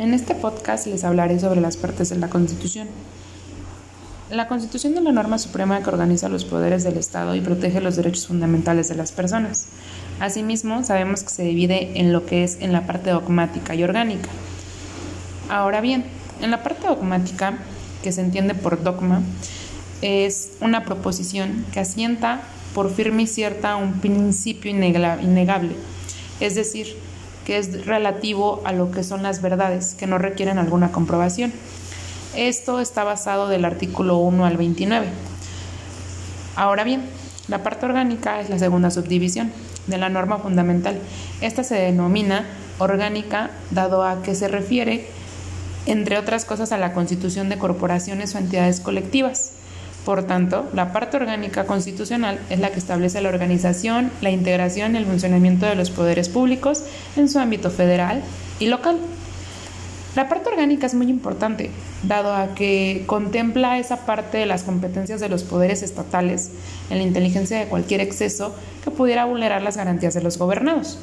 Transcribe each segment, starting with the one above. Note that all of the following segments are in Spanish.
En este podcast les hablaré sobre las partes de la Constitución. La Constitución es la norma suprema que organiza los poderes del Estado y protege los derechos fundamentales de las personas. Asimismo, sabemos que se divide en lo que es en la parte dogmática y orgánica. Ahora bien, en la parte dogmática, que se entiende por dogma, es una proposición que asienta por firme y cierta un principio innegable, es decir, que es relativo a lo que son las verdades, que no requieren alguna comprobación. Esto está basado del artículo 1 al 29. Ahora bien, la parte orgánica es la segunda subdivisión de la norma fundamental. Esta se denomina orgánica dado a que se refiere, entre otras cosas, a la constitución de corporaciones o entidades colectivas. Por tanto, la parte orgánica constitucional es la que establece la organización, la integración y el funcionamiento de los poderes públicos en su ámbito federal y local. La parte orgánica es muy importante, dado a que contempla esa parte de las competencias de los poderes estatales en la inteligencia de cualquier exceso que pudiera vulnerar las garantías de los gobernados.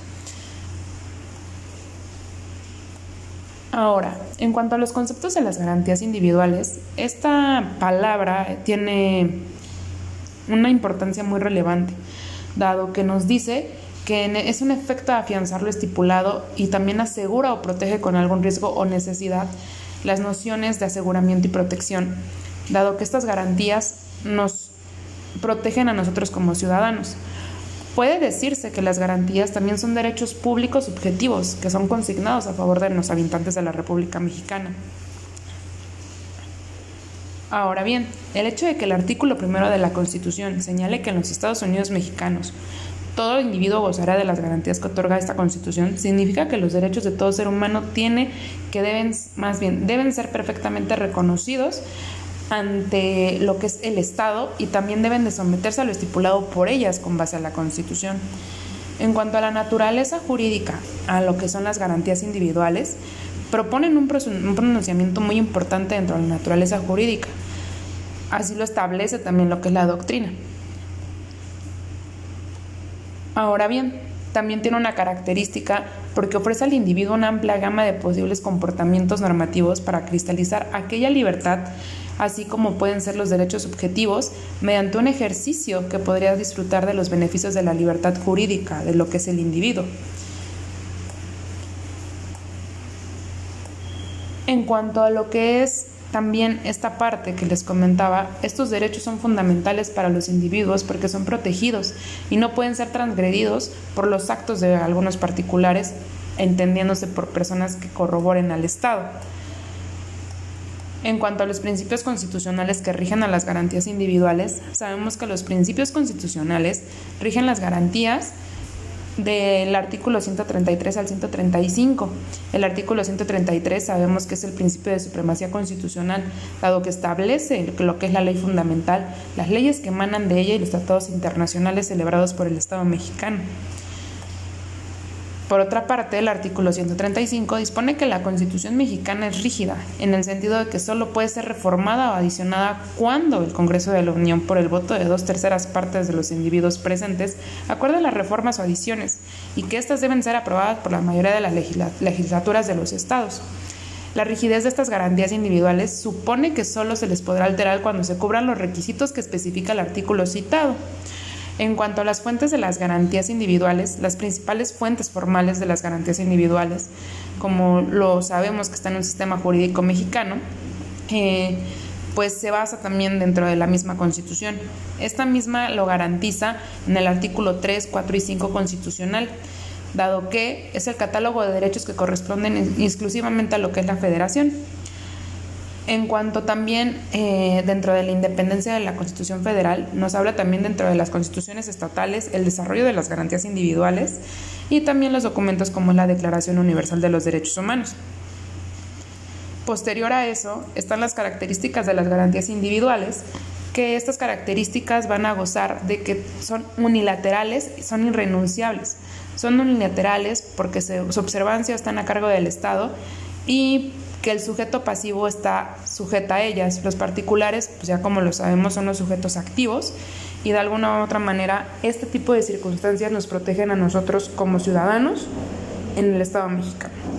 Ahora, en cuanto a los conceptos de las garantías individuales, esta palabra tiene una importancia muy relevante, dado que nos dice que es un efecto de afianzar lo estipulado y también asegura o protege con algún riesgo o necesidad las nociones de aseguramiento y protección, dado que estas garantías nos protegen a nosotros como ciudadanos. Puede decirse que las garantías también son derechos públicos subjetivos que son consignados a favor de los habitantes de la República Mexicana. Ahora bien, el hecho de que el artículo primero de la Constitución señale que en los Estados Unidos mexicanos todo individuo gozará de las garantías que otorga esta Constitución, significa que los derechos de todo ser humano tiene que deben, más bien, deben ser perfectamente reconocidos ante lo que es el Estado y también deben de someterse a lo estipulado por ellas con base a la Constitución. En cuanto a la naturaleza jurídica, a lo que son las garantías individuales, proponen un, pronunciamiento muy importante dentro de la naturaleza jurídica. Así lo establece también lo que es la doctrina. Ahora bien, también tiene una característica porque ofrece al individuo una amplia gama de posibles comportamientos normativos para cristalizar aquella libertad así como pueden ser los derechos subjetivos, mediante un ejercicio que podría disfrutar de los beneficios de la libertad jurídica de lo que es el individuo. En cuanto a lo que es también esta parte que les comentaba, estos derechos son fundamentales para los individuos porque son protegidos y no pueden ser transgredidos por los actos de algunos particulares, entendiéndose por personas que corroboren al Estado. En cuanto a los principios constitucionales que rigen a las garantías individuales, sabemos que los principios constitucionales rigen las garantías del artículo 133 al 135. El artículo 133 sabemos que es el principio de supremacía constitucional, dado que establece lo que es la ley fundamental, las leyes que emanan de ella y los tratados internacionales celebrados por el Estado mexicano. Por otra parte, el artículo 135 dispone que la Constitución mexicana es rígida, en el sentido de que solo puede ser reformada o adicionada cuando el Congreso de la Unión, por el voto de dos terceras partes de los individuos presentes, acuerde las reformas o adiciones, y que éstas deben ser aprobadas por la mayoría de las legislaturas de los estados. La rigidez de estas garantías individuales supone que solo se les podrá alterar cuando se cubran los requisitos que especifica el artículo citado. En cuanto a las fuentes de las garantías individuales, las principales fuentes formales de las garantías individuales, como lo sabemos que está en un sistema jurídico mexicano, eh, pues se basa también dentro de la misma Constitución. Esta misma lo garantiza en el artículo 3, 4 y 5 constitucional, dado que es el catálogo de derechos que corresponden exclusivamente a lo que es la federación. En cuanto también eh, dentro de la independencia de la Constitución Federal, nos habla también dentro de las constituciones estatales el desarrollo de las garantías individuales y también los documentos como la Declaración Universal de los Derechos Humanos. Posterior a eso están las características de las garantías individuales, que estas características van a gozar de que son unilaterales y son irrenunciables. Son unilaterales porque su observancia está a cargo del Estado y que el sujeto pasivo está sujeta a ellas. Los particulares, pues ya como lo sabemos, son los sujetos activos y de alguna u otra manera este tipo de circunstancias nos protegen a nosotros como ciudadanos en el Estado mexicano.